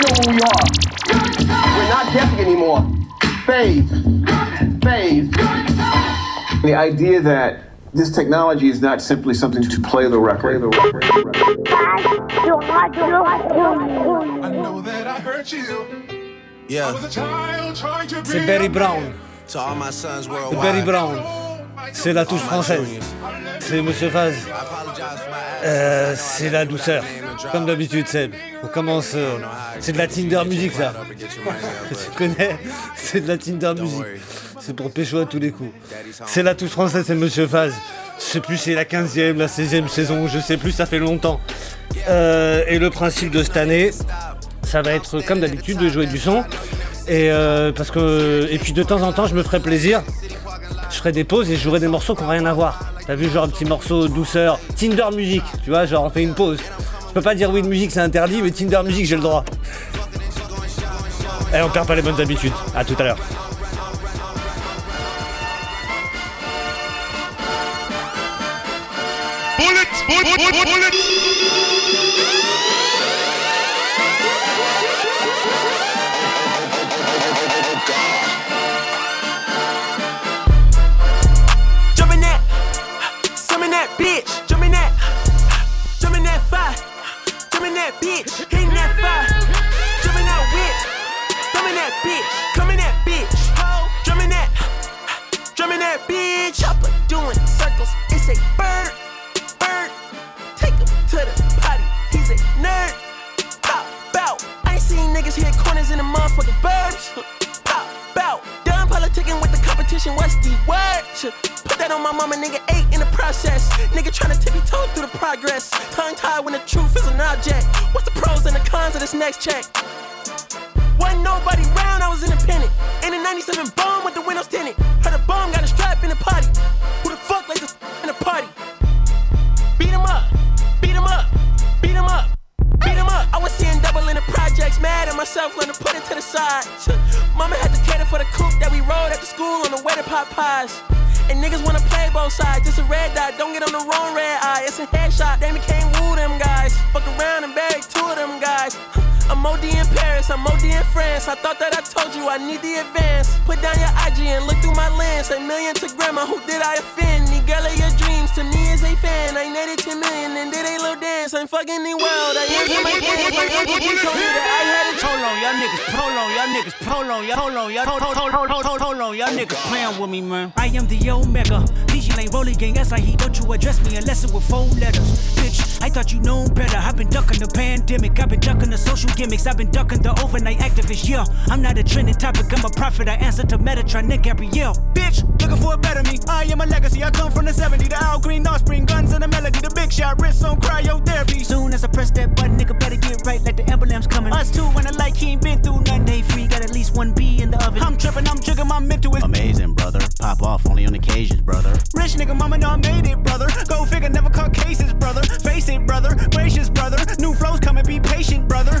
know who we are. We're not guessing anymore. Faze. Faze. The idea that this technology is not simply something to play the record. Yes, c'est Barry Brown. Barry Brown. C'est la touche française. C'est Monsieur Faze. Euh, c'est la douceur. Comme d'habitude, Seb. On commence. euh, c'est de la Tinder musique, ça. tu connais C'est de la Tinder musique. C'est pour pécho à tous les coups. C'est la touche française, c'est Monsieur Faz. Je sais plus, c'est la 15e, la 16e saison, je sais plus, ça fait longtemps. Euh, et le principe de cette année, ça va être comme d'habitude de jouer du son. Et, euh, parce que, et puis de temps en temps, je me ferai plaisir. Je ferai des pauses et je jouerai des morceaux qui n'ont rien à voir. T'as vu, genre un petit morceau douceur, Tinder musique, tu vois, genre on fait une pause. Je peux pas dire oui de musique, c'est interdit, mais Tinder musique, j'ai le droit. Et on perd pas les bonnes habitudes. À tout à l'heure. That bitch, hitting that fire. Jump in that whip, jump in that bitch. Come in that bitch, jump in that, jump in that bitch. Chopper doing circles, it's a bird, bird. Take him to the potty, he's a nerd. Pop bow. I ain't seen niggas hit corners in the motherfucking burbs. Pop bow. Done politicking with the competition, what's the word? That on my mama, nigga, eight in the process. Nigga tryna tippy toe through the progress. Tongue tied when the truth is an object. What's the pros and the cons of this next check? Wasn't nobody round, I was independent. In a 97 bomb with the windows tinted. Heard a bomb got a mad at myself, learning to put it to the side. Mama had to cater for the coupe that we rode after school on the way to pot pies. And niggas wanna play both sides, just a red dot, don't get on the wrong red eye. It's a headshot, they became woo them guys. Fuck around and bury two of them guys. I'm OD in Paris, I'm OD in France. I thought that I told you I need the advance. Put down your IG and look through my lens. A million to grandma, who did I offend? The girl of your dreams to me is a fan. I netted 10 million and did a little dance. I'm fucking the world. I answer my auntie told me that I had a Hold on, y'all niggas prolo, y'all niggas prolo, y'all hold on, y'all on, y'all niggas playing with me, man. I am the Omega, Legion ain't rolling gang, that's how he don't you address me unless it with four letters. Bitch, I thought you known better. I've been ducking the pandemic, I've been ducking the social gimmicks, I've been ducking the overnight activists. Yeah, I'm not a trending topic, I'm a prophet. I answer to Metatron, Nick Gabrielle. Bitch, looking for a better me. I am a legacy, I come from the 70, the Al Green offspring, guns and the melody, the big shot, wrists on cryotherapy. Soon as I press that button, nigga better get right like the emblem's coming. Us two when I like he ain't been through nothing, they free, got at least one B in the oven. I'm tripping, I'm jigging, my mental is Amazing, brother. Pop off only on occasions, brother. Rich nigga, mama know I made it, brother. Go figure, never caught cases, brother. Face it, brother. Gracious, brother. New flows coming, be patient, brother.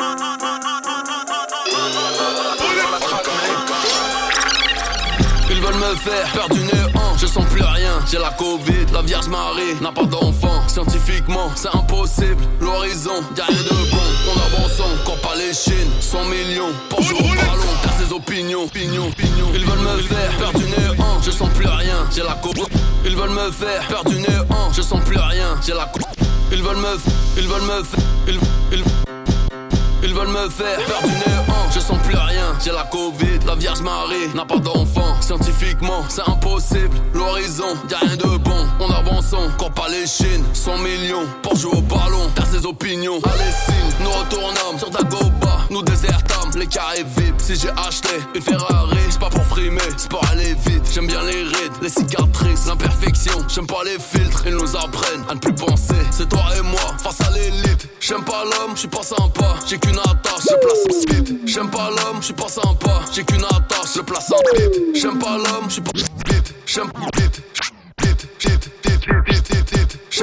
veulent me faire perdre du néant, je sens plus rien. J'ai la Covid, la Vierge Marie n'a pas d'enfant. Scientifiquement, c'est impossible. L'horizon, y'a rien de bon. On avance, encore pas les Chines. 100 millions pour jouer au ballon. Car ses opinions, opinions, opinions. Ils veulent me faire perdre du néant, je sens plus rien. J'ai la Covid. Ils veulent me faire perdre du néant, je sens plus rien. J'ai la Covid. Ils veulent me, ils veulent me faire, ils, ils me faire du néant, je sens plus rien. J'ai la Covid, la Vierge Marie n'a pas d'enfant. Scientifiquement, c'est impossible. L'horizon, y'a rien de bon. On avance, encore pas les Chines. 100 millions pour jouer au ballon. T'as ses opinions, allez signe. Nous retournons sur Dagoba, nous désertons. j'aime les carrés VIP. Si j'ai acheté une Ferrari, c'est pas pour frimer, c'est pour aller vite. J'aime bien les rides, les cicatrices, l'imperfection. J'aime pas les filtres, ils nous apprennent à ne plus penser. C'est toi et moi face à l'élite. J'aime pas l'homme, j'suis pas sympa. J'ai qu'une attache, je place en speed. J'aime pas l'homme, j'suis pas sympa. J'ai qu'une attache, je place en beat. J'aime pas l'homme, j'suis pas vite. J'aime pas vite. J'aime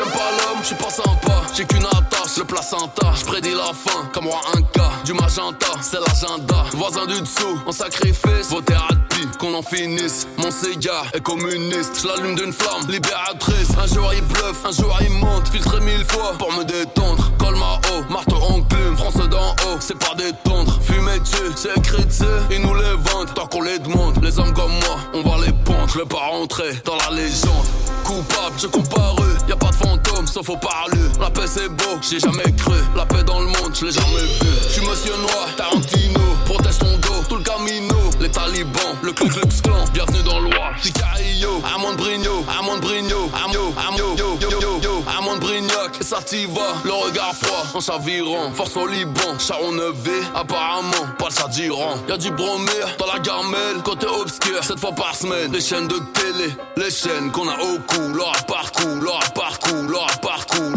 pas l'homme, j'suis pas sympa. J'ai qu'une attache, le placenta. J'prédis la fin, comme moi un cas. Du magenta, c'est l'agenda. Voisin du dessous, en sacrifice. Vos thérapies, qu'on en finisse. Mon cigare est communiste. J'l'allume d'une flamme libératrice. Un jour il bluffe, un jour il monte. Filtré mille fois pour me détendre. Col ma haut, marteau en plume. France d'en haut, c'est pas détendre. Fumer dessus, c'est écrit dessus. Ils nous les vendent tant qu'on les demande. Les hommes comme moi, on va les pondre. Je pas rentrer dans la légende. Coupable, je comparu. Y a pas fantôme, sauf au parlu. La paix c'est beau, j'ai jamais cru. La paix dans le monde, je l'ai jamais vu. J'suis monsieur noir, Tarantino. Protège ton dos, tout le camino. Les talibans, le Ku Klux Klan. Bienvenue dans l'Oie. Sicario, Amon Brigno, Amon Brigno, Amio, Amio, yo, yo, yo, yo. Amon Brignac, et ça t'y va. Le regard froid, en chavirant. Force au Liban, Charon Nevé. Apparemment, pas le. Y'a du bromure dans la gamelle. Côté obscur, cette fois par semaine. Les chaînes de télé, les chaînes qu'on a au cou. Leur parcours, leur parcours, leur parcours, par coup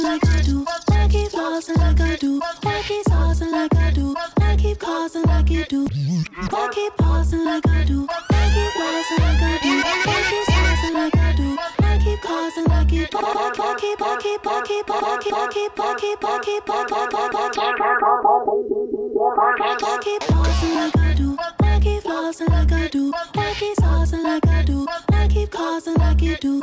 keep like I do? Why keep flossing like I do? Why keep saucing like I do? Why keep causing like you do? Why keep pausing like I do? Why keep flossing like I do? Why keep saucing like I do? Why keep causing like you do? Why keep, why keep, why keep, why keep, why keep, why keep, why keep, why keep, why keep pausing like I do? Why keep flossing like I do? Why keep saucing like I do? Why keep causing like you do?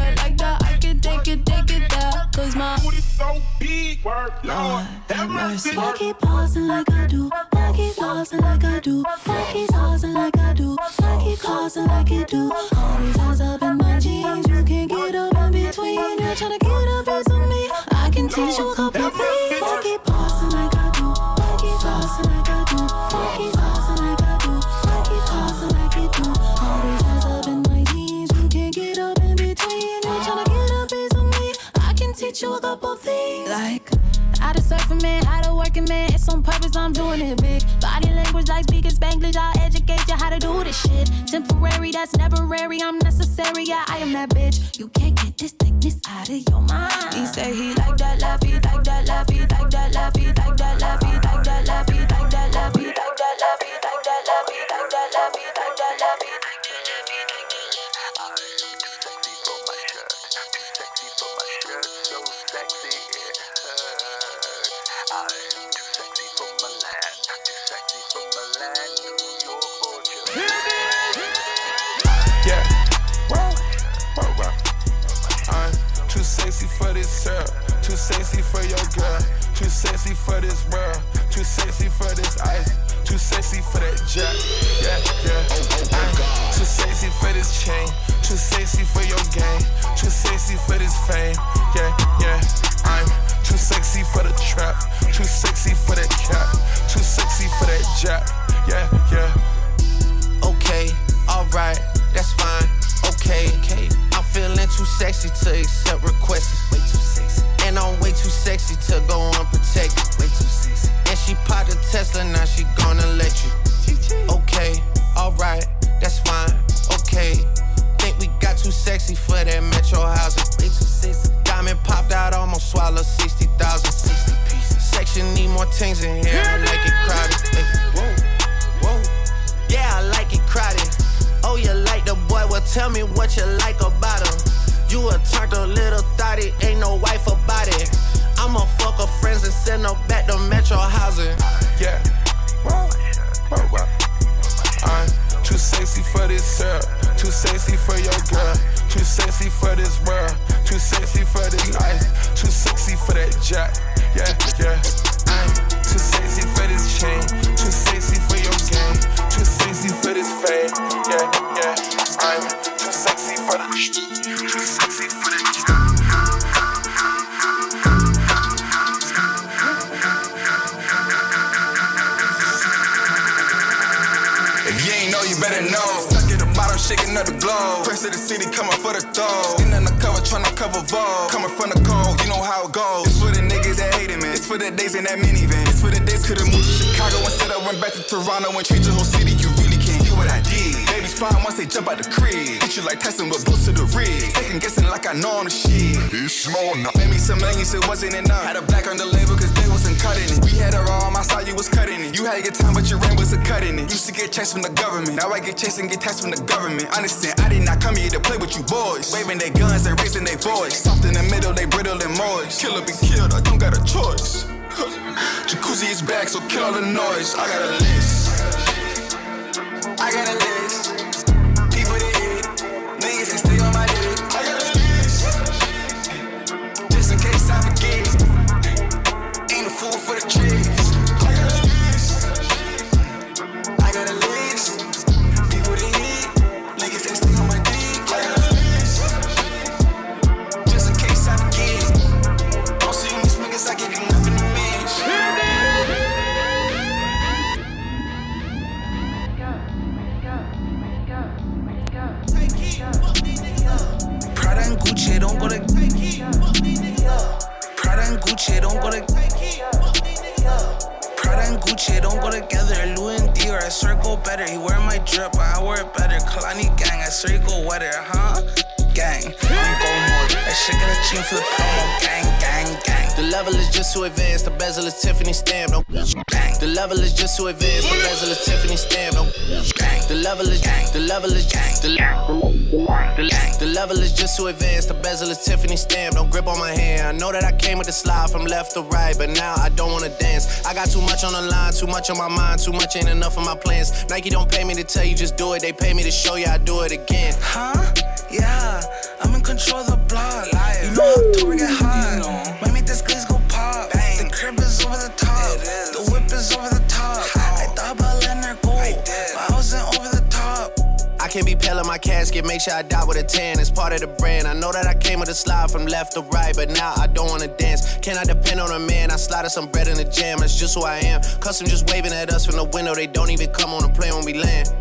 so big, word, Lord, have mercy. Why keep pausing like I do? Why keep flossing like I do? Why keep saucing like I do? Why keep causing like you do? All these eyes up in my jeans, you can't get up in between. You're trying to get a piece of me. I can teach you a couple Like, how to surf a man, how to work a man. It's on purpose, I'm doing it big. Body language like speaking Spanglish, I'll educate you how to do this shit. Temporary, that's temporary, I'm necessary, yeah, I am that bitch. You can't get this thickness out of your mind. He say he like that laffy, like that laffy, like that laffy, like that laffy, like that laffy, like that laffy, like that laffy, like that laffy, like that laffy, for this syrup, too sexy for your girl, too sexy for this world, too sexy for this ice, too sexy for that jet. Yeah, yeah. I'm too sexy for this chain, too sexy for your game, too sexy for this fame. Yeah, yeah. I'm too sexy for the trap, too sexy for that cap, too sexy for that jack. Yeah, yeah. Okay, alright, that's fine. Okay, okay. Feeling too sexy to accept requests. Way too sexy. And I'm way too sexy to go unprotected. Way too sexy. And she popped a Tesla, now she gonna let you. Okay, alright, that's fine. Okay. Think we got too sexy for that metro housing. Way too sexy. Diamond popped out, almost swallowed 60 things in here. I like it crowded. Hey, whoa, whoa. Yeah, I like it crowded. Oh, you like the boy? Well, tell me what you like about. You a turned a little thotty, ain't no wife about it. I'ma fuck her friends and send her back to Metro housing. Toronto and change the whole city. You really can't do what I did. Baby's fine once they jump out the crib. Hit you like Tyson with boots to the ribs. Second guessing like I know I'm the shit. It's small now. Made me some millions, it wasn't enough. Had a black on the label cause they wasn't cutting it. We had a raw, I saw you was cutting it. You had your time, but your reign wasn't cutting it. Used to get chased from the government. Now I get chased and get taxed from the government. Understand, I did not come here to play with you boys. Waving their guns and raising their voice. Soft in the middle, they brittle and moist. Killer be killed, I don't got a choice. Jacuzzi is back, so kill all the noise. I got a list. I got a list. Too advanced. The bezel is Tiffany stamp. No grip on my hand. I know that I came with the slide from left to right, but now I don't wanna dance. I got too much on the line, too much on my mind, too much ain't enough of my plans. Nike don't pay me to tell you just do it. They pay me to show you I do it again. Huh? Yeah, I can't be pale in my casket, make sure I die with a tan. It's part of the brand. I know that I came with a slide from left to right, but now I don't wanna dance. Can I depend on a man? I slide some bread in the jam, that's just who I am. Custom just waving at us from the window, they don't even come on the plane when we land.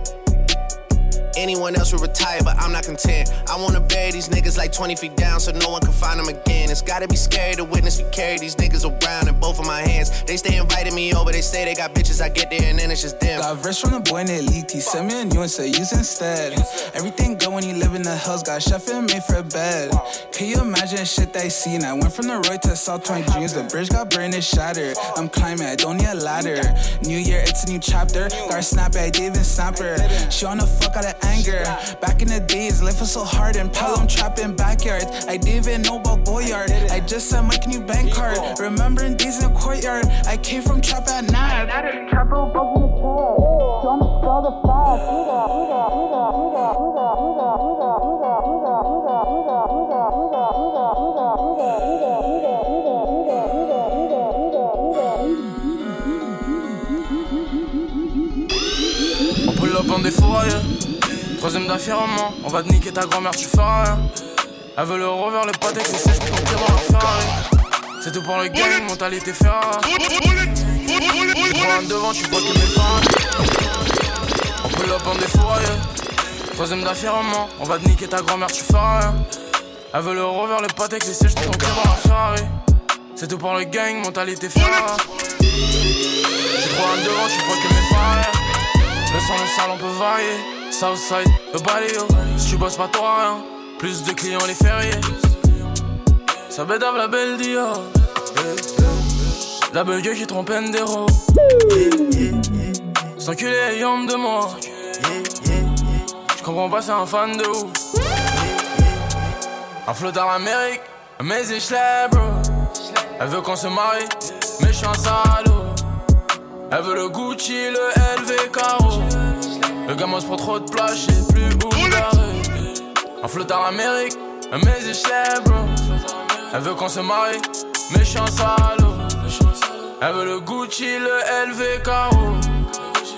Anyone else would retire, but I'm not content. I wanna bury these niggas like 20 feet down so no one can find them again. It's gotta be scary to witness me carry these niggas around in both of my hands. They stay inviting me over, they say they got bitches, I get there and then it's just them. Got verse from the boy named Leak. He sent me a new and said use instead. Everything good when you live in the hills. Got chef and made for a bed. Can you imagine shit they seen? I went from the road to South 20 dreams. The bridge got burned and shattered. I'm climbing, I don't need a ladder. New year, it's a new chapter. Got her snap didn't even her. She wanna fuck out of anger. Back in the days, life was so hard and Pelham trapping backyards. I didn't even know about Goyard. I just sent my new bank card. Remembering days in the courtyard. I came from trap at night. Bugging the car. Troisième d'affirmement, on va te niquer ta grand-mère, tu fais rien. Elle veut le rover, le pâté, c'est pour ton dans la Ferrari. C'est tout pour le gang, mentalité Ferrari. Tu prends un devant, tu vois que mes fans. On pull up en défouraillé. Troisième d'affirmement, on va te niquer ta grand-mère, tu fais rien. Elle veut le rover, le pâté, c'est sèche pour ton dans la Ferrari. C'est tout pour le gang, mentalité Ferrari. Tu prends un devant, tu vois que mes fans. Son, le sale, on peut varier. Southside, le baléo. Si tu bosses pas, t'auras rien. Plus de clients les fériés. Ça bédave la belle Dior. Eh. La bugue qui trompe Ndero. Sans enculé ayant de moi. Je comprends pas, c'est un fan de ouf. Un flot dans l'Amérique, mais je bro. Elle veut qu'on se marie, mais je suis un salaud. Elle veut le Gucci, le LV Caro. Le gamin se prend trop de place, je plus où garder. Un flot dans l'Amérique, mais je bro. Elle veut qu'on se marie, un salaud. Elle veut le Gucci, le LV Caro.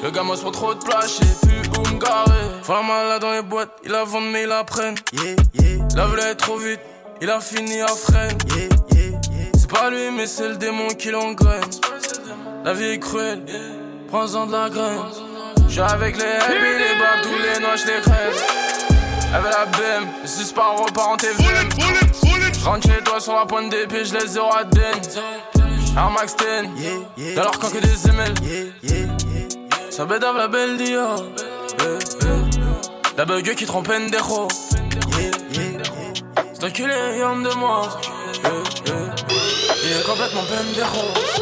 Le gamin se prend trop de place, je plus où me garer. La malade dans les boîtes, il la vend mais il la prenne. Yeah, yeah. La voulait trop vite, il a fini à freine. C'est pas lui, mais c'est le démon qui l'engraine. La vie est cruelle, prends-en de la graine. J'suis avec les et les babs, tous les noix, j'les crève. Elle veut la BM, le 6 par repart en TV. J'rentre chez toi sur la pointe des pieds, j'laisse zéro à den. Air Max 10, dans leur camp que des ML. Ça bédave la belle Dior. La bug qui trompe Ndero. C'est enculé, homme de moi. Il est complètement pendejo.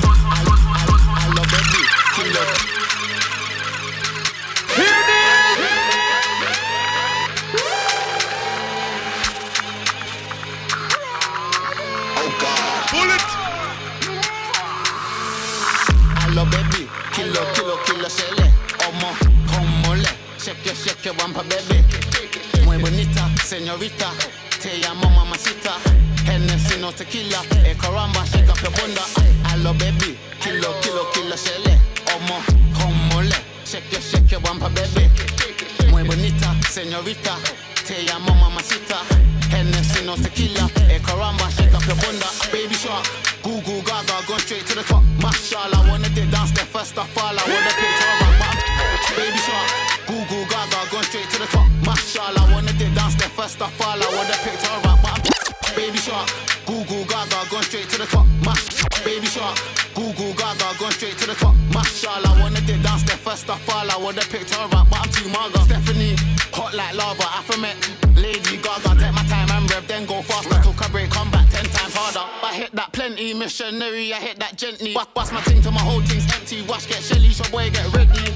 shake, shake, wampa baby. Muy bonita, señorita. Te llamo mamacita. Hennessy no tequila. Eh, caramba, shake up your bunda. Allo baby, kilo, kilo, kilo, sele, ọmọ. Como le, shake, shake, wampa baby. Muy bonita, señorita. Te llamo mamacita. Hennessy no tequila. Eh, caramba, shake up your bunda. Baby shark, goo goo gaga, going straight to the top. Mashallah, wanna dance there first of all. I wanna her up, but baby shark, goo goo gaga, going straight to the top. Mashallah, wanna did dance there first of all. I wanna pick her up, but baby shark, goo goo gaga, going straight to the top. Mash, baby shark, goo goo gaga, going straight to the top. Mashallah, wanna did dance there first of all. I wanna pick her up, but I'm too maga. Stephanie, hot like lava, Afromet, Lady Gaga, take my time and rev, then go faster. Took a break, come back ten times harder. I hit that plenty, missionary, I hit that gently. Bust, bust my ting till my whole thing's empty. Wash, get shelly, your boy get ready.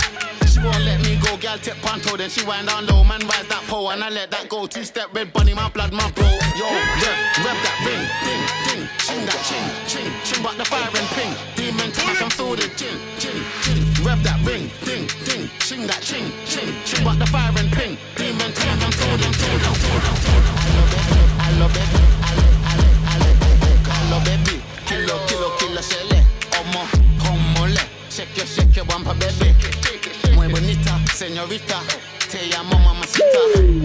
She won't let me go, gal tip panto, then she wind down low. Man rise that pole, and I let that go. Two step red bunny, my blood, my bro. Yo, rev, rev that ring, ding, ding, ching that ching, ching, ching, but the fire and ping. Demon time, I can feel the ching, ching, ching. Rev that ring, ding, ding, ching that ching, ching, ching, but the fire and ping. Demon time, I can feel the ching, I love it, I love it, I love baby, kilo, kilo, kilo, sele, ọmọ, como le, shake your, shake your bumper, baby. Muy bonita, señorita, te llamo mamacita.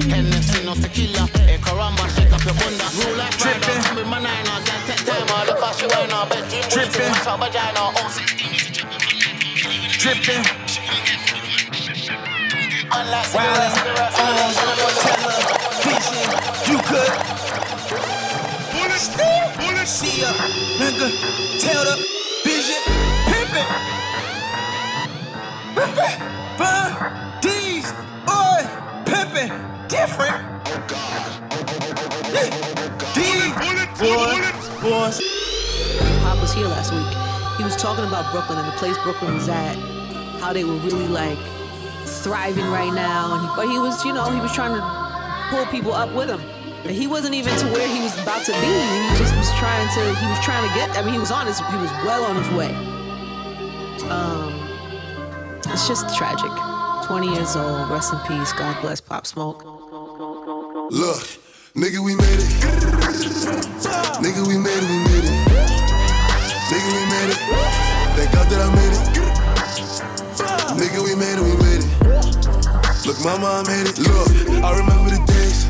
Hennessy no tequila, eh caramba, shake up your bunda. Rule like Friday, come with my nine, I got that time, all the cost you ain't no bedroom. Tripping, mash up vagina, oh 16, Dripping. Unlike Wildin', cigarettes, on, cigarettes, television, you could. Bullet, see ya, nigga, tell the vision, pimpin', pimpin', pimpin', different. These, boy, boys. Pop was here last week. He was talking about Brooklyn and the place Brooklyn was at, how they were really like thriving right now. And he, but he was, you know, he was trying to pull people up with him. And he wasn't even to where he was about to be. He just was trying to. He was trying to get. I mean, he was on his. He was well on his way. Um, it's just tragic. 20 years old. Rest in peace. God bless Pop Smoke. Look, nigga, we made it. nigga, we made it, we made it. Nigga, we made it. Thank God that I made it. Nigga, we made it, we made it. Look, mama, I made it. Look, I remember the days.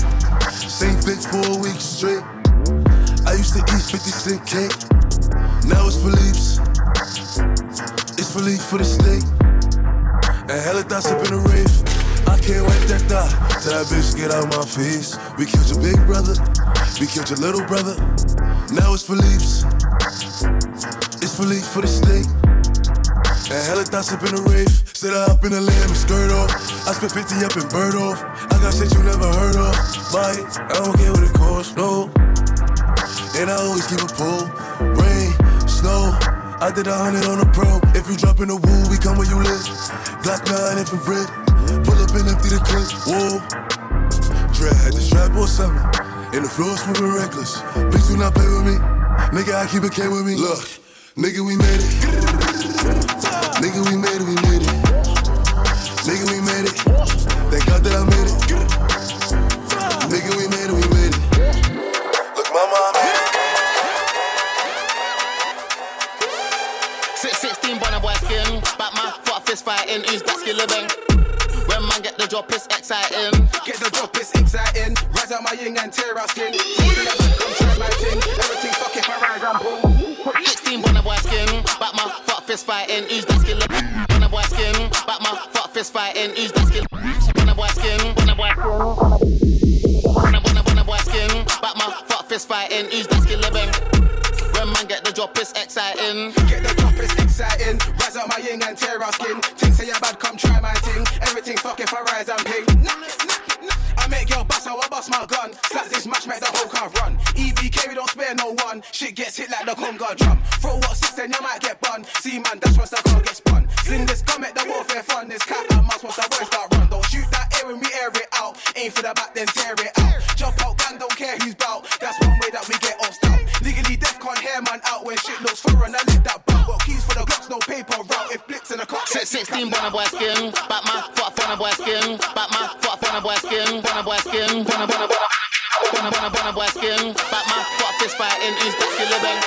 Same bitch for a week straight. I used to eat 50 cent cake. Now it's Philippe's. It's Philippe for the steak. And hella thoughts up in the rave. I can't wipe that thought Tell that bitch get out my face. We killed your big brother. We killed your little brother. Now it's for Philippe's. It's for Philippe for the state. And hella thoughts up in the rave. Sit up in the lamb, skirt off. I spent 50 up in bird off. I got shit you never heard of. Buy it, I don't care what it costs, no. And I always keep a pull. Rain, snow. I did a hundred on the pro. If you drop in the woo, we come where you live. Glock 9 infrared. Pull up and empty the clip. Whoa. Dread had the strap or something. And the floor moving reckless. Please do not play with me. Nigga, I keep it K with me. Look, nigga, we made it. Nigga, we made it, we made it. Nigga, we made it. Thank God that I made it. Nigga, we made it, Back my for fist fighting, in that Datsky living. When man get the drop, it's exciting. Get the drop, it's exciting. Rise out my ying and tear out skin. Come try my thing. Everything fuck if I rise, I'm boom. 16 on a boy skin. Back my for fist fighting, in that Datsky living. On boy skin. Back my fuck fist fighting, who's that skin living. On boy skin. On a boy skin. On a boy skin. Back my fuck fist fighting, who's that skin living. Drop, it's exciting. Get the drop, it's exciting. Rise up my yin and tear out skin. Things say you're bad, come try my thing. Everything fuck if I rise and ping. I make your bust, I will bust my gun. Slap this match, make the whole car run. EVK, we don't spare no one. Shit gets hit like the Conga drum. Throw what six, then you might get bun. See man, that's once the car gets spun. Sling this gun, make the warfare fun. This cat and mouse once the boys start run. Don't shoot that air when we air it out. Aim for the back, then tear it out. Jump out, when shit looks foreign. I live that bump. Got keys for the blocks, no paper route. If blitz in a car. Six, 16 bonner boy skin. Batman, foot bonner boy skin. Batman, foot bonner boy skin. Bonner boy skin. Bonner, bonner, bonner. Bonner, bonner, bonner boy skin. Batman, foot fist fighting. Who's that skill living?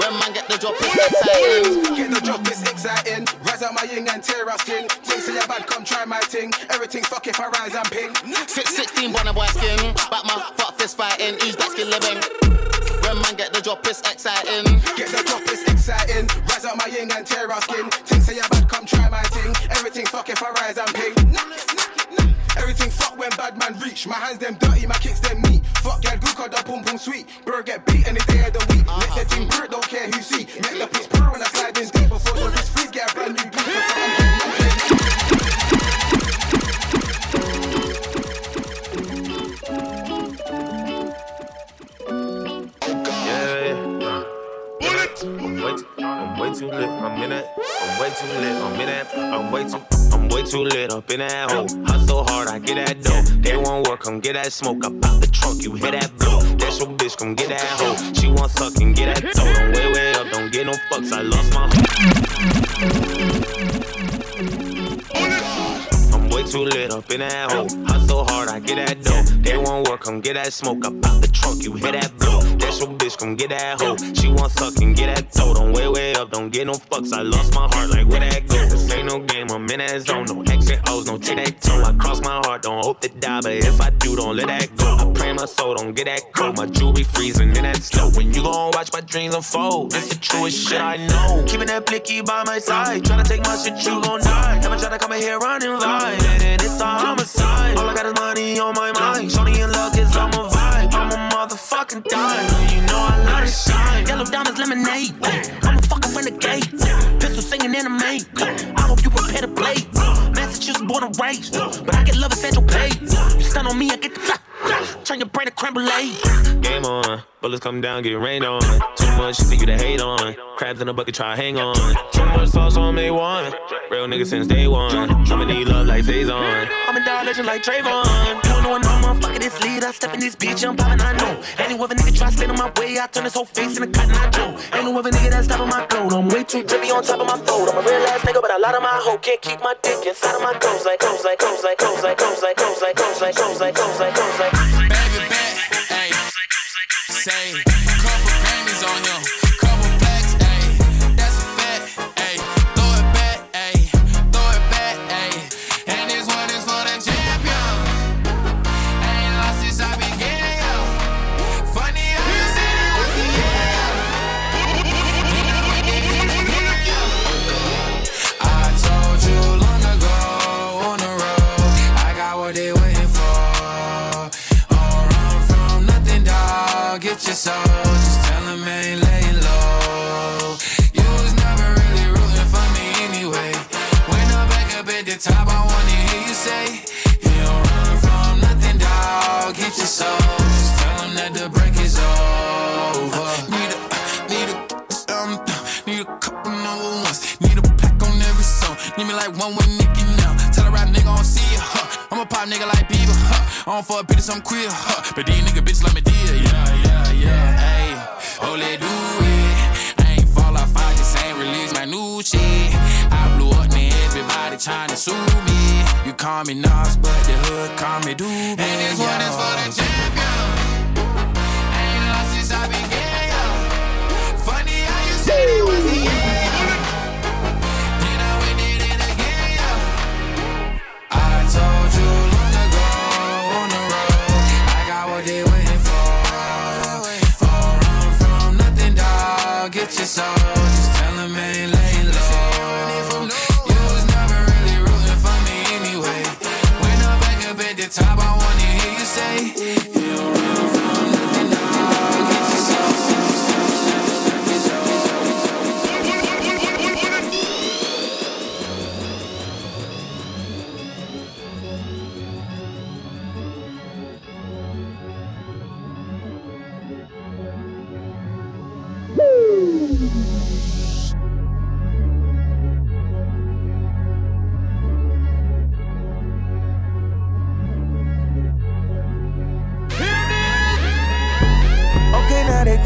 When man get the drop, it's exciting. Get the drop, it's exciting. Rise out my yin and tear out skin. Things say you're bad, come try my thing. Everything fuck if I rise and ping. Six, 16 bonner boy skin. Batman, foot fist fighting. Who's that skill living? When man get the drop, it's exciting. Get the drop, it's exciting. Rise out my yin and tear out skin. Things say you're bad, come try my thing. Everything fuck if I rise and ping. Everything fuck when bad man reach. My hands them dirty, my kicks them neat. Fuck girl, good cause the pum pum sweet. Bird get beat any day of the week. Let the thing hurt, don't care who see. Make the piss purr when I slide in deep before the wrist freeze. Get a brand new beat. Too lit, I'm in that. I'm way too, I'm way too lit up in that hole. Hustle hard, I get that dough. They won't work, come get that smoke. I pop the trunk, you hear that blow. That's your bitch, come get that hoe. She want suck and get that dough. Don't wait, wait up, don't get no fucks. I lost my. Too lit up in that hole. Hustle hard, I get that dough. They won't work, come get that smoke. I pop the trunk, you hear that blow. That's your bitch, come get that hoe. She want suck and get that dough. Don't wait, wait up, don't get no fucks. I lost my heart, like where that go? This ain't no game, I'm in that zone. No and O's, no tic tac toe. I cross my heart, don't hope to die, but if I do, don't let that go. I pray my soul, don't get that cold. My jewelry freezing in that snow. When you gon' watch my dreams unfold, it's the truest shit I know. Keeping that blicky by my side, tryna take my shit, you gon' die. Never try to come in here running live, and it's a homicide. All I got is money on my mind. Shorty in luck is on my vibe. I'm a motherfucking dime. You know I love to shine. Yellow diamonds, lemonade. I'm a fucking renegade. Pistol singing anime. I hope you prepare to play. Massachusetts born and raised, but I get love at Central Pay. You stun on me, I get the Turn your brain to creme. Game on, bullets come down, get rained on. Too much shit for you to hate on. Crabs in a bucket, try hang on. Too much sauce on me one. Real nigga since day one. I'ma need love like phase on. I'm a dog legend like Trayvon. Don't know no motherfucker this lead. I step in this bitch, I'm poppin', I know. Any other nigga try stand on my way, I turn his whole face in a cotton eye Joe. Ain't no other nigga that's stopping my gold. I'm way too drippy on top of my throat. I'm a real ass nigga, but a lot of my hoe can't keep my dick inside of my clothes. Like, clothes, like, clothes, like, clothes, like, clothes, like, clothes, like, clothes, like, clothes, like, clothes, like, clothes, like, Baby back, ayy. Say,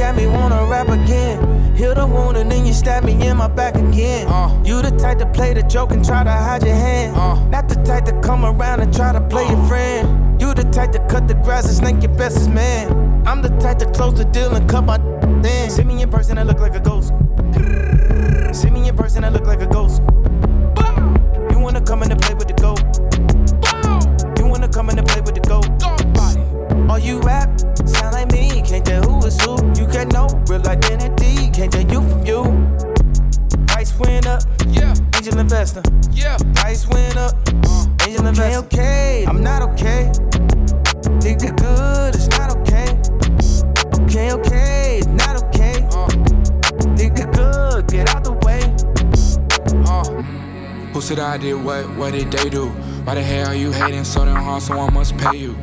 got me wanna rap again. Heal the wound and then you stab me in my back again. Uh. You the type to play the joke and try to hide your hand. Uh. Not the type to come around and try to play your friend. You the type to cut the grass and snake your bestest man. I'm the type to close the deal and cut my then. See me in person, I look like a ghost. See me in person, I look like a ghost. You wanna come in and play with the goat? You wanna come in and play with the goat? All you rap sound like me, can't tell who is who. You got no real identity, can't tell you from you. Price went up, yeah. Angel investor, yeah. Price went up, uh. angel investor. Okay, okay, I'm not okay. Think you're good, it's I did what? What did they do? Why the hell are you hating so damn hard? Someone must pay you.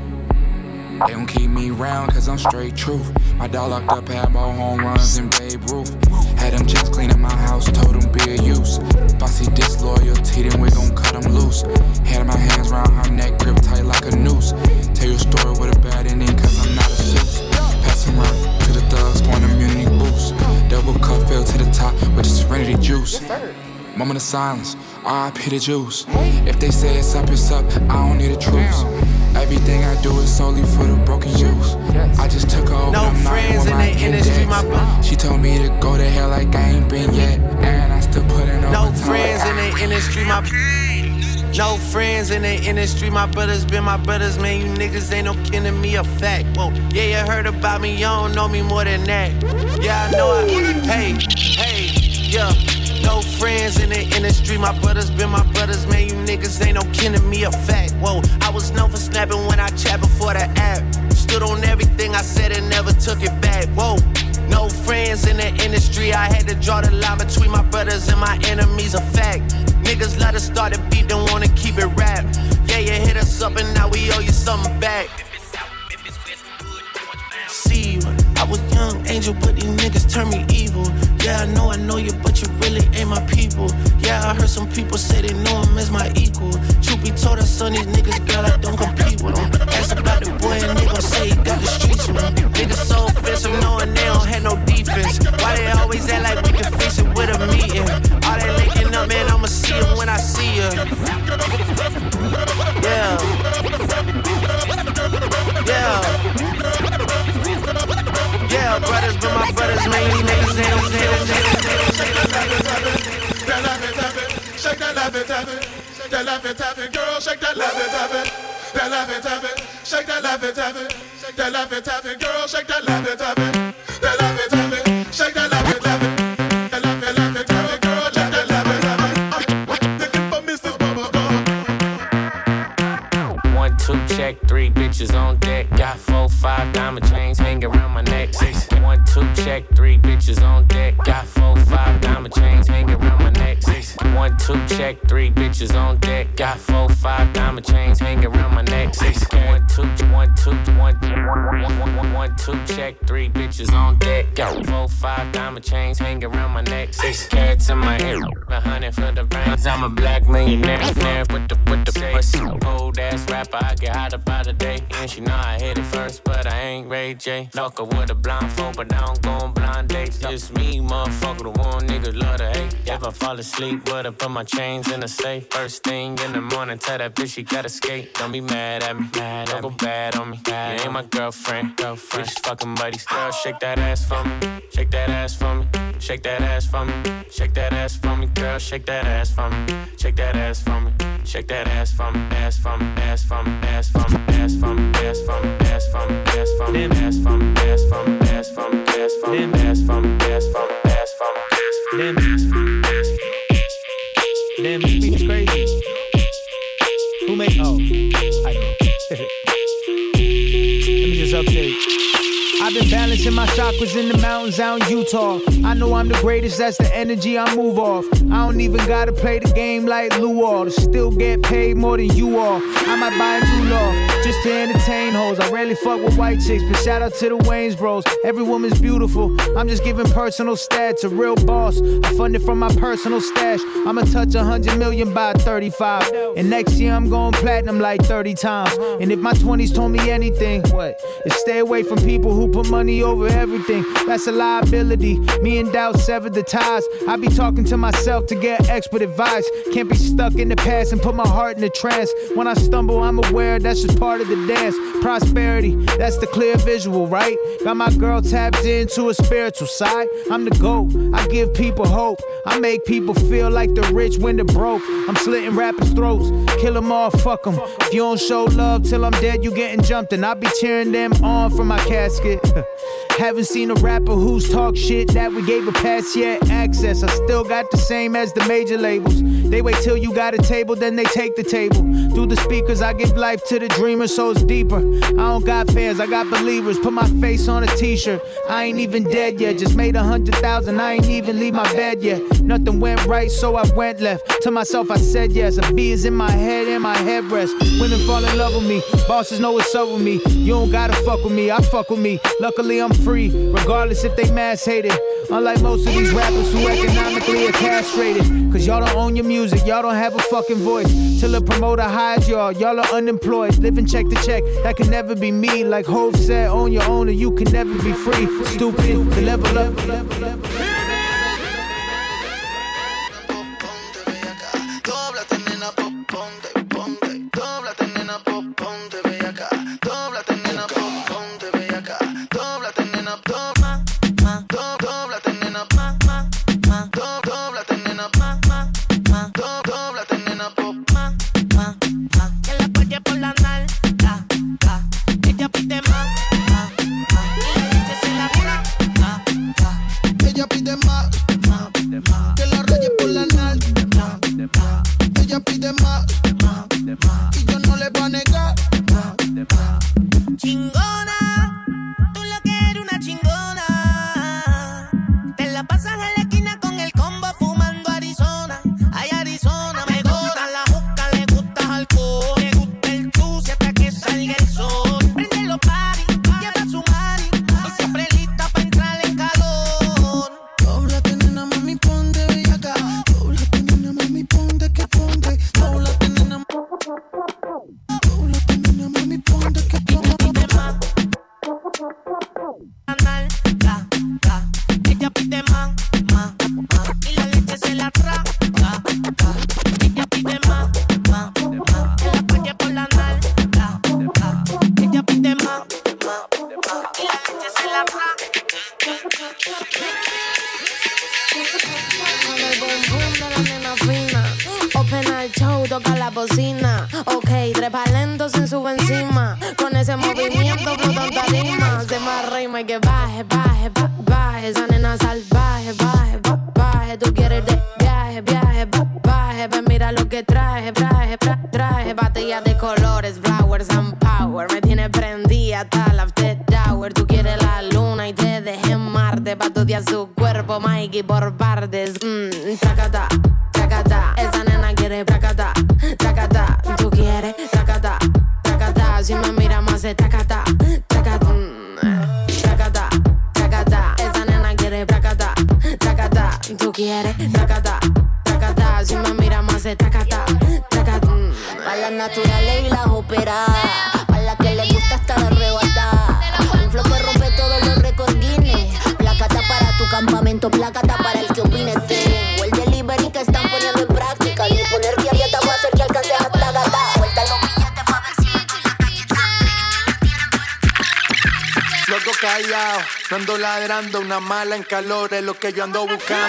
They don't keep me round cause I'm straight truth. My dog locked up had more home runs than Babe Ruth. Had them chicks cleaning my house, told them be a use. If I see disloyalty, then we gon' cut them loose. Had my hands round her neck, grip tight like a noose. Tell your story with a bad ending cause I'm not a suit. Pass them round to the thugs for an immunity boost. Double cup fell to the top with the serenity juice. Moment of silence, RIP the juice. If they say it's up, it's up, I don't need a truce. Everything I do is solely for the broken youth. I just took her over No the friends in my the industry, my my She told me to go to hell like I ain't been yet. And I still put in No friends in the industry, my no friends in the industry. My brothers been my brothers, man. You niggas ain't no to me, a fact. Whoa, yeah, you heard about me, you don't know me more than that. Yeah, I know I. Hey, hey, yeah. No friends in the industry. My brothers been my brothers, man. You niggas ain't no kin to me, a fact. Whoa, I was known for snapping when I chat before the app. Stood on everything I said and never took it back. Whoa. No friends in the industry. I had to draw the line between my brothers and my enemies. A fact. Niggas let us start a beat, don't wanna keep it rap. Yeah, you hit us up and now we owe you something back. See you. Was young angel, but these niggas turn me evil. Yeah, I know I know you, but you really ain't my people. Yeah, I heard some people say they know him as my equal. Truth be told, I son these niggas, girl, I don't compete with them. Ask about the boy and they gon' say he got the streets with him. Niggas so offensive, knowing they don't have no defense. Why they always act like we can fix it with a meeting? All that linking up, man, I'ma see him when I see you. Yeah. Yeah. Yeah, brothers, but my brothers, man, these niggas ain't no Shake that love it, tap it. Shake that love it, tap it. Shake that love it, tap it. That love it, tap it. Shake that love it, tap it. Shake that love it, tap it. Shake that love it, tap. That love it, tap. Shake that love it, tap it. That love it, love it, tap it. Shake that love it, tap it. Looking for Mrs. Bubba Bubba. One, two, check, three bitches on deck. Got four, five diamond Two check, three bitches on deck. Two, check, three bitches on deck. Got four, five diamond chains hanging around my neck. Six, one, two, one, two, one, one, one, one, two, check, three bitches on deck. Got four, five diamond chains hanging around my neck. Six cats in my hair, a hundred for the bands. I'm a black millionaire, with the with the pussy. Cold ass rapper, I get hot about a day. And she know I hit it first, but I ain't Ray J. Fuck her with a blindfold, but I don't go on blind dates. Just me, motherfucker, the one niggas love to hate. If I fall asleep, but I put my chains in the safe. First thing in the morning, tell that bitch she gotta skate. Don't be mad at me, mad don't go bad on me. You ain't my girlfriend, girlfriend. Just fucking buddies. Girl, shake that ass for me, shake that ass for me, shake that ass for me, shake that ass for me, girl, shake that ass for me, shake that ass for me, shake that ass for me, ass for me, ass for me, ass for me, ass for me, ass for me, ass for me, ass for me, ass for me, ass for me, ass for me, ass for me, ass for me, ass for me, ass for me, ass for me, ass for me, ass for me. Damn, this beat is crazy. Balancing my chakras in the mountains out in Utah. I know I'm the greatest, that's the energy I move off. I don't even gotta play the game like Lou Will to still get paid more than you all. I might buy a new loft just to entertain hoes. I rarely fuck with white chicks, but shout out to the Wayans bros. Every woman's beautiful. I'm just giving personal stats, a real boss. I fund it from my personal stash. I'ma touch a hundred million by 35. And next year I'm going platinum like 30 times. And if my 20s told me anything, what? It's stay away from people who put money over everything. That's a liability. Me and Doubt severed the ties. I be talking to myself to get expert advice. Can't be stuck in the past and put my heart in a trance. When I stumble, I'm aware that's just part of the dance. Prosperity, that's the clear visual, right? Got my girl tapped into a spiritual side. I'm the GOAT. I give people hope. I make people feel like the rich when they're broke. I'm slitting rappers' throats. Kill them all, fuck them. If you don't show love till I'm dead, you getting jumped. And I be cheering them on from my casket. Haven't seen a rapper who's talk shit that we gave a pass yet. Access, I still got the same as the major labels. They wait till you got a table, then they take the table. Through the speakers, I give life to the dreamer, so it's deeper. I don't got fans, I got believers. Put my face on a t-shirt. I ain't even dead yet. Just made a hundred thousand, I ain't even leave my bed yet. Nothing went right, so I went left. To myself, I said yes. A B is in my head and my headrest. Women fall in love with me. Bosses know what's up with me. You don't gotta fuck with me, I fuck with me. Luckily, I'm free, regardless if they mass hated. Unlike most of these rappers who economically are castrated. Cause y'all don't own your music, y'all don't have a fucking voice. Till a promoter hires y'all, y'all are unemployed. Living check to check, that can never be me. Like Hove said, own your own, or you can never be free. Stupid, the level up. Que yo ando buscando.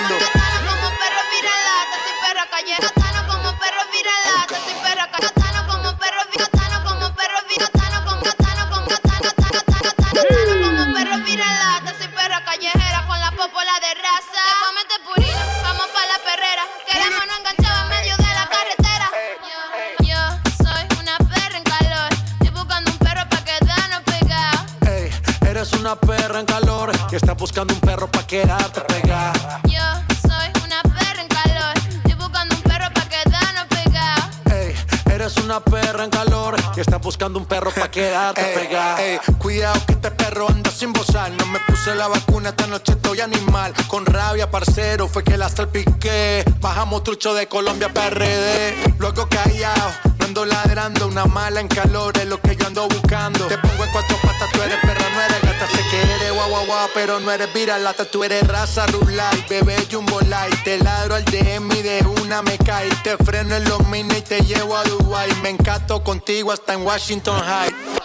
Parcero, fue que la salpiqué. Bajamos trucho de Colombia PRD. Luego callado, no ando ladrando. Una mala en calor es lo que yo ando buscando. Te pongo en cuatro patas, tú eres perra, no eres gata. Sé que eres guau guau guau, pero no eres viralata. Tú eres raza rulay, bebé jumbo light. Te ladro al DM y de una me cae. Te freno en los mini y te llevo a Dubai. Me encanto contigo hasta en Washington High.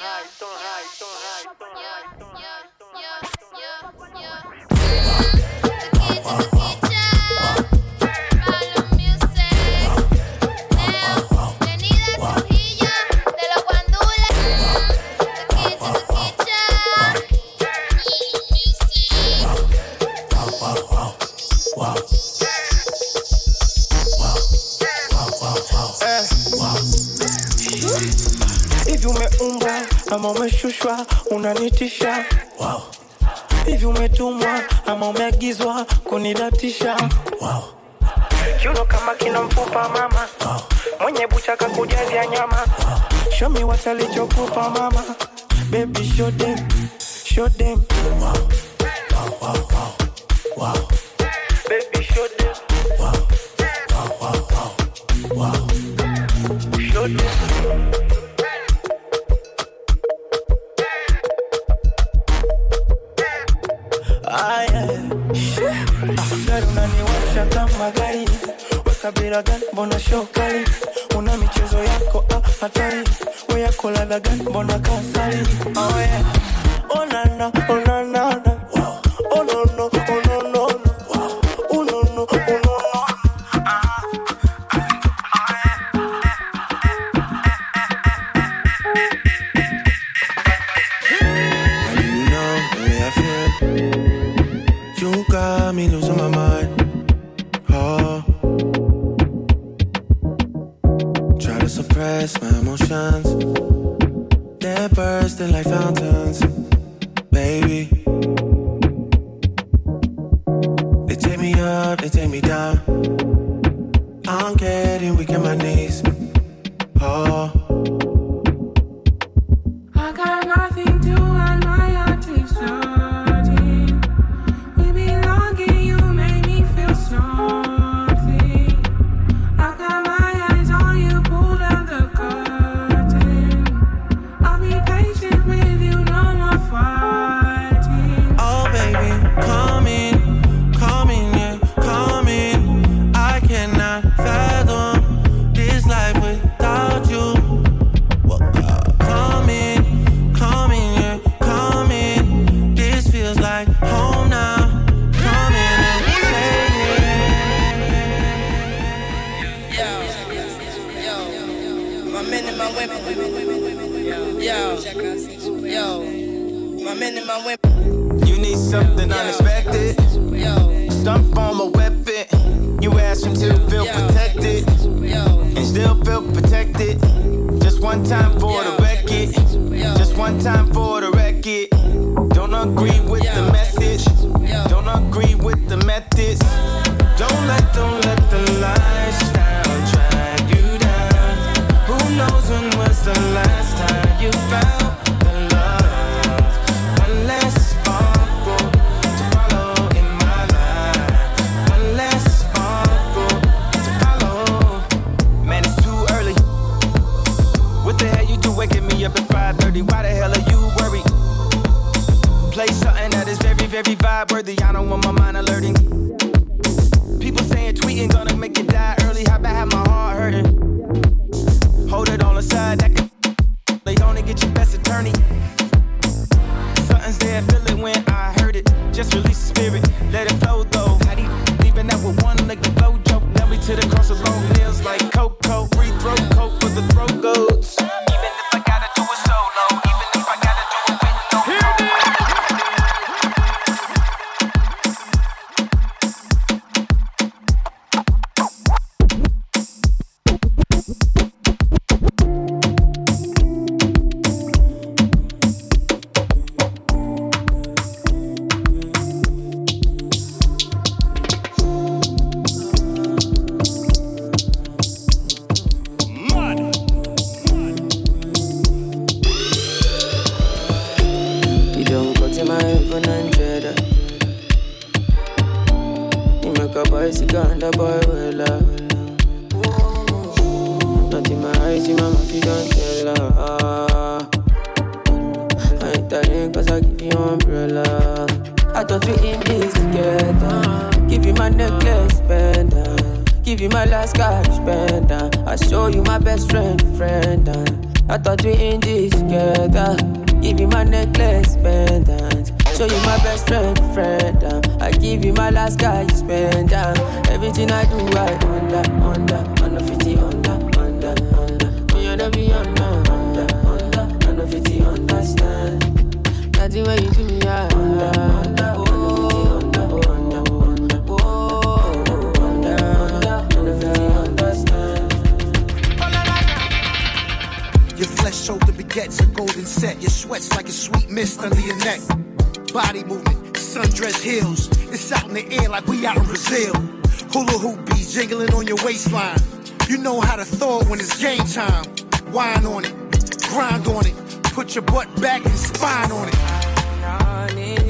Ama umeshushwa unanitisha wow. Hivi umetumwa ama umeagizwa kunidatisha wow. Kiuno kama kina mfupa mama wow. Mwenye bucha kakujazia nyama wow. Show me what alichokupa mama Baby show them, show them wow. Wow, wow, wow. Wow. Baby show them wow. Wow, wow, wow. Wow. Show them bira gani mbona show kali? Una michezo yako ah, hatari. We yako ladha gani? Mbona kasari? Oh, yeah. men and. You need something yo, unexpected. Yo. Stump on my weapon. You ask him to feel yo, protected. And still feel protected. Just one time for the record. Just one time for the record. Don't agree with the message. Don't agree with the methods. Don't let, don't let the lifestyle drag you down. Who knows when was the last time you found? worthy. I don't want my mind alerting. People saying tweeting gonna make you die. see my mouth, don't tell her. Ah. I Italian cause I give you umbrella. I thought we in this together. Give you my necklace pendant. Give you my last cash pendant. I show you my best friend, friend. I thought we in this together. Give you my necklace pendant. Show you my best friend, friend. I give you my last cash you spend. Everything I do, I under, under, under 50, under. that thing you do me, yeah. Wonder, understand. Your flesh shoulder begets a golden set. Your sweat's like a sweet mist under your neck. Body movement, sundress heels. It's out in the air like we out in Brazil. Hula hoop be jingling on your waistline. You know how to thaw it when it's game time. Wine on it, grind on it, put your butt back and spine on it morning.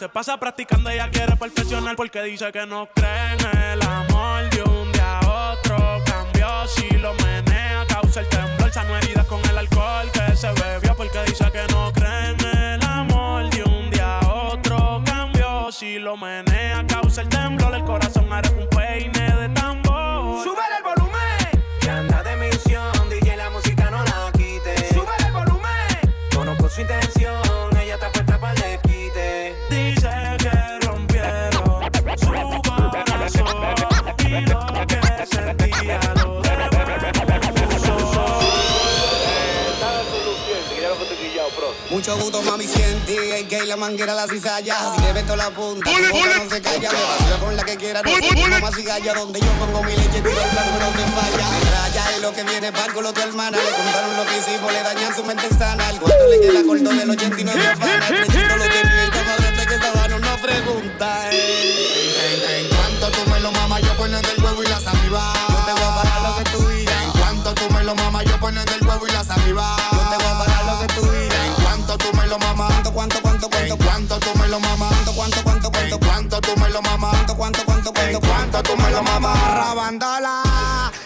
Se pasa practicando, ella quiere perfeccionar porque dice que no cree en el amor de un día a otro. Cambió si lo menea, causa el temblor. Sano heridas con el alcohol que se bebió porque dice que no cree en el amor de un día a otro. Cambió si lo menea, causa el temblor. El corazón hará un Gusto, mami, siente el que la manguera la cizalla. Si le meto la punta, tu boca no se calla. Me vacío con la que quiera, no se como más cigalla. Donde yo pongo mi leche, tiro el plato, no te falla. Raya es lo que viene, palco lo tu hermana. Le contaron lo que hicimos, le dañan su mente sana. El cuarto le queda corto del 89 afana. El tú me lo mamas, ¿Cuánto, cuánto, cuánto, cuánto? En cuanto tú me lo mamas, rabandala.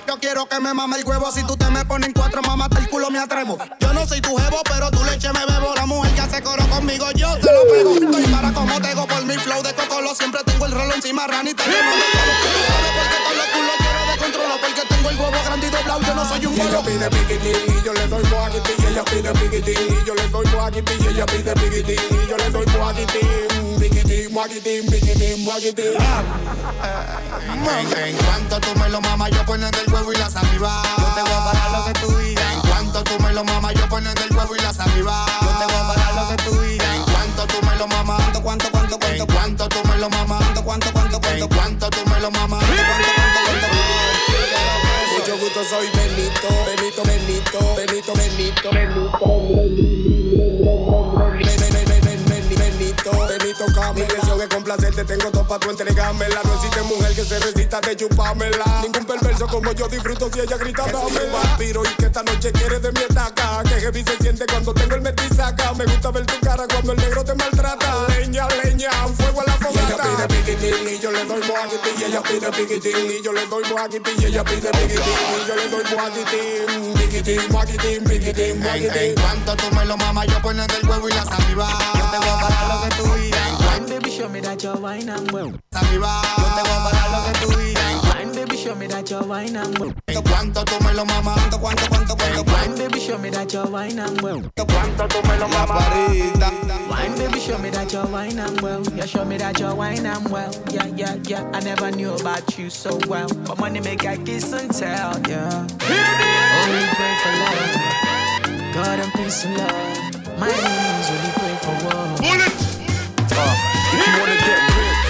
Yo quiero que me mame el huevo. Si tú te me pones en cuatro, mamata el culo, me atrevo. Yo no soy tu jevo, pero tu leche me bebo. La mujer que hace coro conmigo, yo se lo pego. Estoy para como tego por mi flow de cocolo. Siempre tengo el rolo encima, ranita. Yo no me solo. Tú sabes por qué con los culos quiero de controlo. Porque tengo el huevo grande y doblado. Yo no soy un Y ella pide piquitín y yo le doy guaquitín. Y ella pide piquitín y yo le doy guaquitín. Y ella pide piquitín y yo le doy guaquitín. Guaquitín. En, cuanto tú me lo mamas, yo pones del huevo y la saliva. Yo te voy a pagar lo que tú digas. En cuanto tú me lo mamas, yo pones del huevo y la saliva. Yo te voy a pagar lo que tú digas. En cuanto tú me lo mamas, ¿Cuánto, cuánto, cuánto, cuánto? en cuanto tú me lo mamas, ¿Cuánto, cuánto, cuánto, cuánto? en cuanto tú me lo mamas. Mucho gusto, soy Benito, Benito, Benito, Benito, Benito, Benito. Pa' tú entregármela. No existe mujer que se resista de chupármela. Ningún perverso como yo disfruto si ella grita dámela. un vampiro y que esta noche quiere de mi estaca. Que heavy se siente cuando tengo el metisaca. Me gusta ver tu cara cuando el negro te maltrata. Leña, leña, piquitín y yo le doy. Y ella pide piquitín y yo le doy. Y ella pide piquitín y yo le doy. Piquitín, piquitín, cuanto tú me lo mamas, yo pones del huevo y la saliva. Yo te voy a pagar lo que tú digas. Wine, baby, show me that you're wine and well. Saliva. Yo te voy a pagar lo que tú digas. Wine, baby, show me that you're wine and well. En cuanto tú me lo mamas, ¿Cuánto, cuánto, cuánto, cuánto? Wine, baby, show me that you're wine and well. cuanto tú me lo La mamas. Parita. Wine, baby, show me that you're wine and well. Yeah, show me that you're wine and well. Yeah, yeah, yeah. I never knew about you so well, but money make I kiss and tell. Yeah. Only pray for love, God and peace and love. My enemies only pray for war. Uh, if you wanna get rich,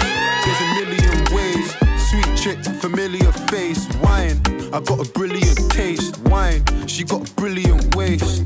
there's a million ways. Sweet chick, familiar face, wine. I got a brilliant taste, wine. She got a brilliant waist.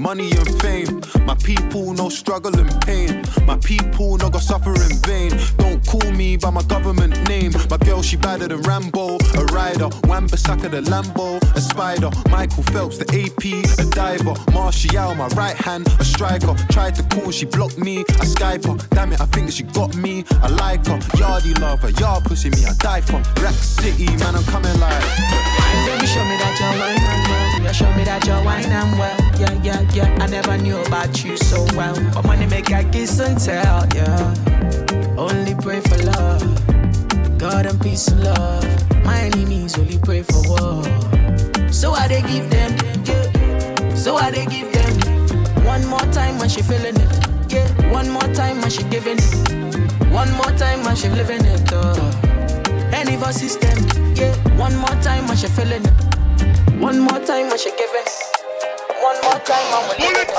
Money and fame, my people no struggle and pain. My people no go suffer in vain. Don't call me by my government name. My girl she better than Rambo, a rider. Wambasaka the Lambo, a spider. Michael Phelps the AP, a diver. Martial my right hand, a striker. Tried to call, she blocked me. I Skype her, damn it I think she got me. I like her, yardy lover, yard pussy me I die for. Rack City man I'm coming like. Baby, show me that you're wine Yeah, show me that you're wine and well. Yeah, yeah, yeah. I never knew about you so well, but money make I kiss and tell. Yeah. Only pray for love, God and peace and love. My enemies only pray for war. So I they give them, yeah. So I they give them. One more time when she feeling it, yeah. One more time when she giving it. One more time when she living it. Uh. Any system, yeah. One more time when she feeling it. One more time, I should give it. One more time, I'm gonna leave it.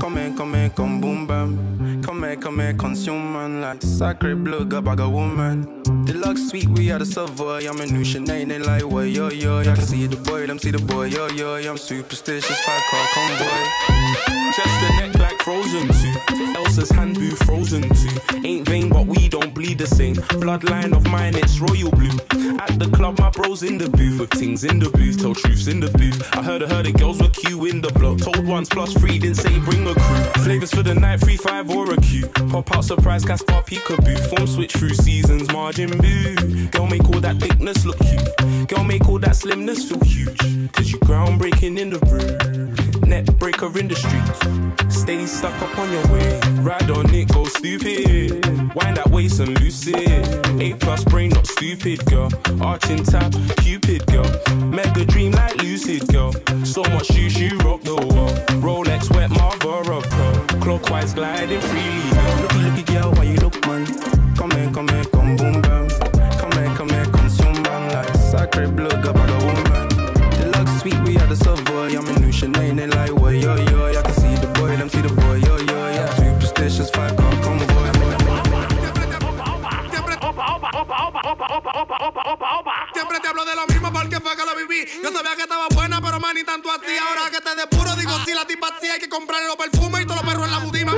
Come in, come in, come boom, bam. Come in, come in, consume, man. Like sacred blood, got bag a woman. Deluxe sweet, we are the savoy. I'm a new shenanigan, like, what, yo, yo. Y'all can see the boy, them see the boy, yo, yo. I'm superstitious, five car convoy. Chest and neck like frozen too. Elsa's hand boo frozen too. Ain't vain, but we don't bleed the same. Bloodline of mine, it's royal blue. At the club, my bros in the booth. With things in the booth, tell truths in the booth. I heard, I heard the girls were queuing in the block. Told once plus three, didn't say bring a crew. Flavors for the night, three, five, or a queue. Pop out surprise, cast pop, peekaboo. Form switch through seasons, margin boo. Girl, make all that thickness look cute. Girl, make all that slimness feel huge. Cause you groundbreaking in the room net breaker in the streets. Stay stuck up on your way, ride on it, go stupid. Wind that waist and loose it. A plus brain, not stupid, girl. Arching tap, Cupid, girl. Mega dream like lucid, girl. So much shoes, you rock the world. Rolex, wet, Marlboro, girl. Clockwise gliding freely, girl. Looky, looky, girl, why you look, man? Yo sabía que estaba buena, pero más ni tanto así. Ahora que te depuro, digo, si la tipa así hay que comprarle los perfumes y todos los perros en la budima.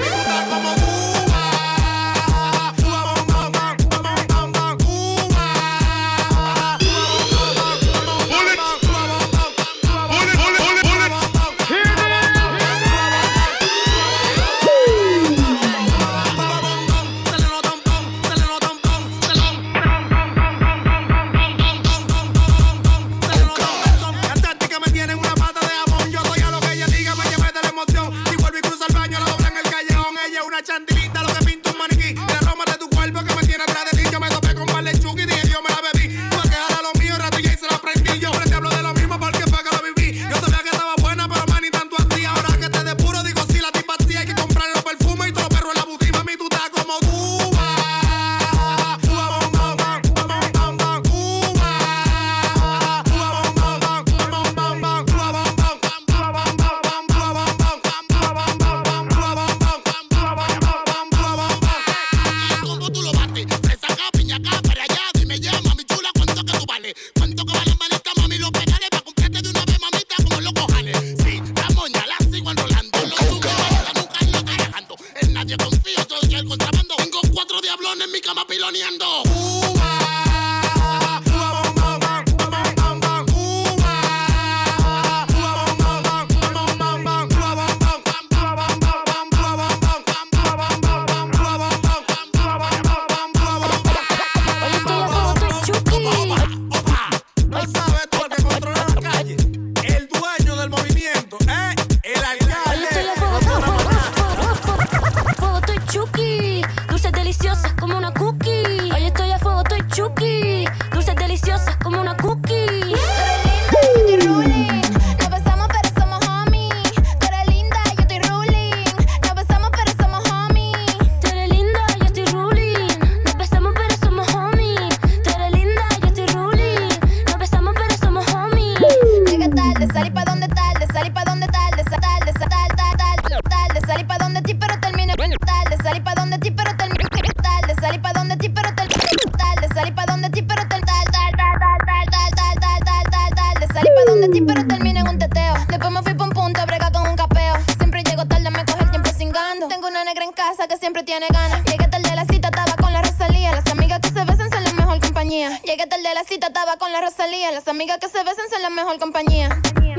compañía. Llegué tarde a la cita, estaba con la Rosalía. Las amigas que se besan son la mejor compañía.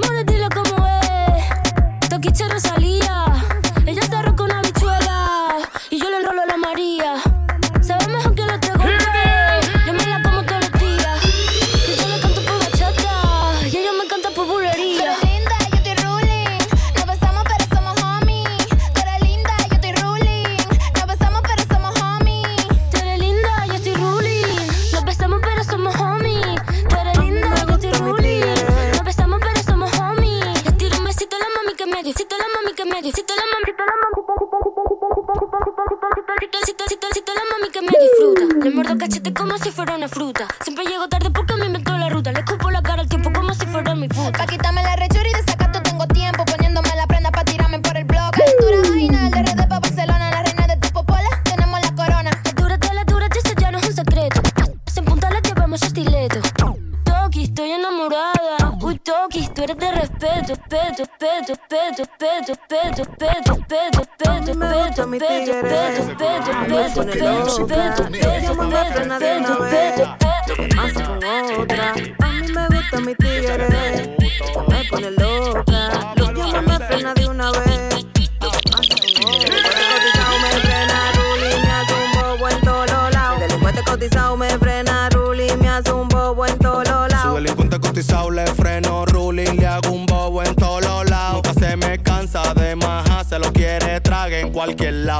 More, dilo como es. Toquiche Rosalía. Ella se arroja una bichuela. Y yo le enrolo a la María.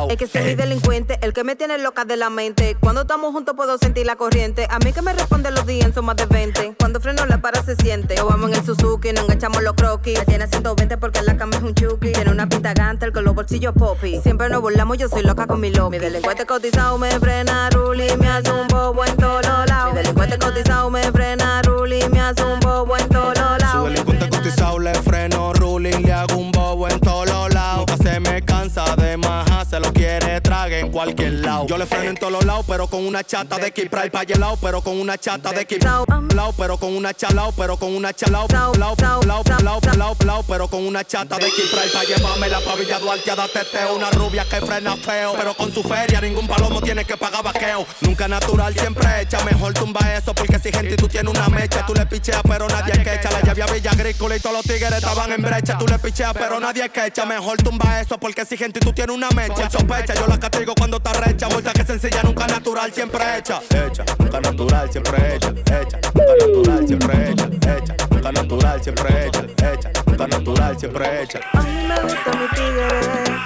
Es que soy mi delincuente, el que me tiene loca de la mente. Cuando estamos juntos puedo sentir la corriente. A mí que me responde los días son más de 20. Cuando freno la para se siente. Nos vamos en el Suzuki, nos enganchamos los croquis. La tiene 120 porque la cama es un chuki. Tiene una pinta gante con los bolsillos poppy. Siempre nos burlamos, yo soy loca con mi loco. Mi delincuente cotizado me frena, Ruli me hace un bobo en todos los lados. Mi delincuente cotizado me frena, Ruli me hace un bobo en todos los Su lados. delincuente cotizado le freno ruling, en cualquier lado. Yo le freno en todos los lados, pero con una chata de Kid Pride pa' lado, pero con una chata de Kid Lao, pero con una chalao, pero con una chalao, lao, lao, lao, lao, lao, lao, pero con una chata de Kid Pride pa' llevármela pa' Villa Duarte a dar teteo. Una rubia que frena feo, pero con su feria ningún palomo tiene que pagar vaqueo. Nunca natural, siempre hecha, mejor tumba eso, porque si gente tú tienes una mecha, tú le picheas, pero nadie es que echa. La llave a Villa Agrícola y todos los tigres estaban en brecha, tú le picheas, pero nadie es que echa. Mejor tumba eso, porque si gente tú tienes una mecha. Sospecha, yo la castigo cuando está recha. Vuelta que sencilla, nunca natural, siempre hecha. Hecha, nunca natural, siempre hecha. Hecha, nunca natural, siempre hecha. Hecha, nunca natural, siempre hecha. Hecha, nunca natural, siempre hecha. A mí me gusta mi tigre.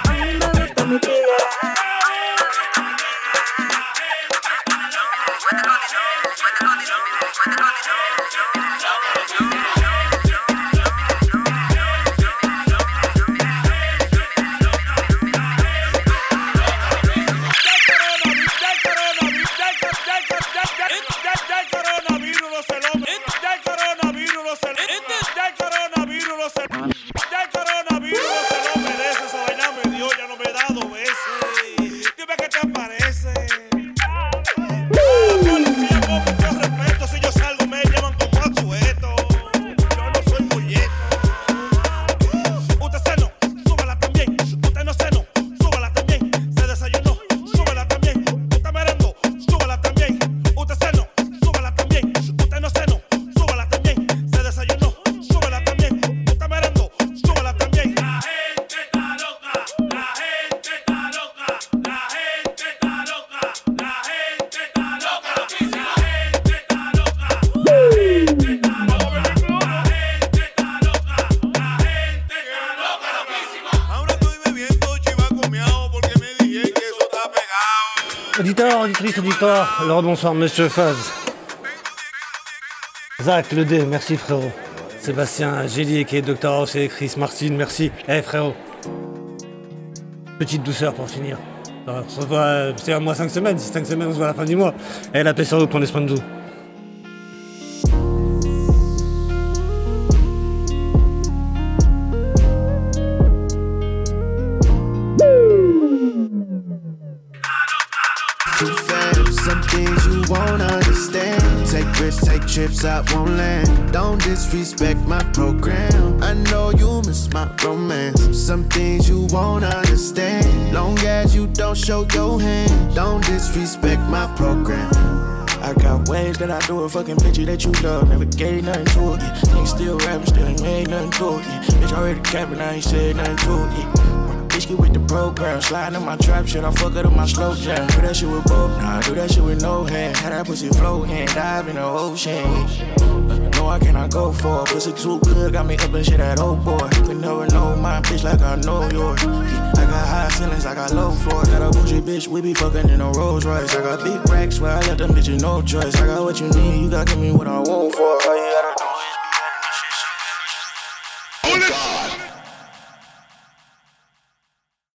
A mí me gusta mi tigre. Alors bonsoir, monsieur Faz. Zach, le D, merci frérot. Sébastien, Gélier, qui est Dr House et Chris Martin, merci. Eh frérot. Petite douceur pour finir. On se euh, c'est un mois 5 semaines, si 5 semaines on se voit à la fin du mois. Eh la paix sur vous, prenez soin de vous. Won't land. Don't disrespect my program. I know you miss my romance. Some things you won't understand. Long as you don't show your hand. Don't disrespect my program. I got ways that I do a fucking bitch that you love. Never gave nothing to it. Nigga still rapping, still ain't made nothing to it. Bitch already capping, I ain't said nothing to it. Get with the program, sliding in my trap shit. I fuck it up my slow jam. Do that shit with both, nah, do that shit with no hand. Had that pussy floating, dive in the ocean. Uh, no, I cannot go for it. Pussy too good, got me up and shit that old boy. You can never know my bitch like I know yours. I got high ceilings, I got low floors. Got a bougie bitch, we be fucking in a Rolls Royce. I got big racks where I let them bitches no choice. I got what you need, you gotta give me what I want for. All you gotta